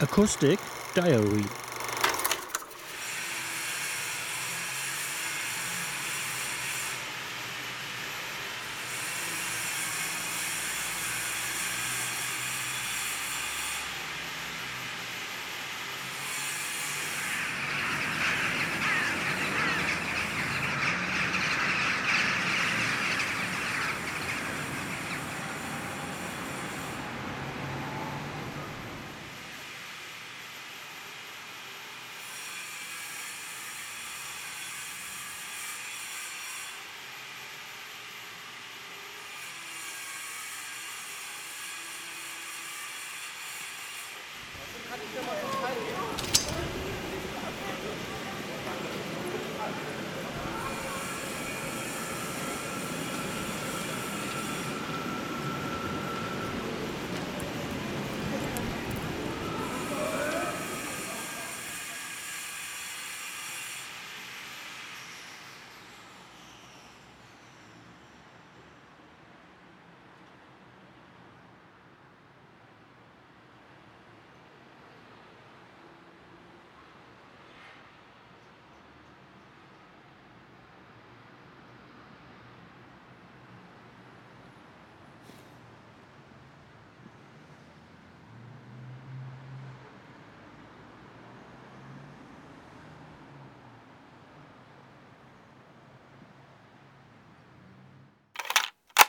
Acoustic Diary.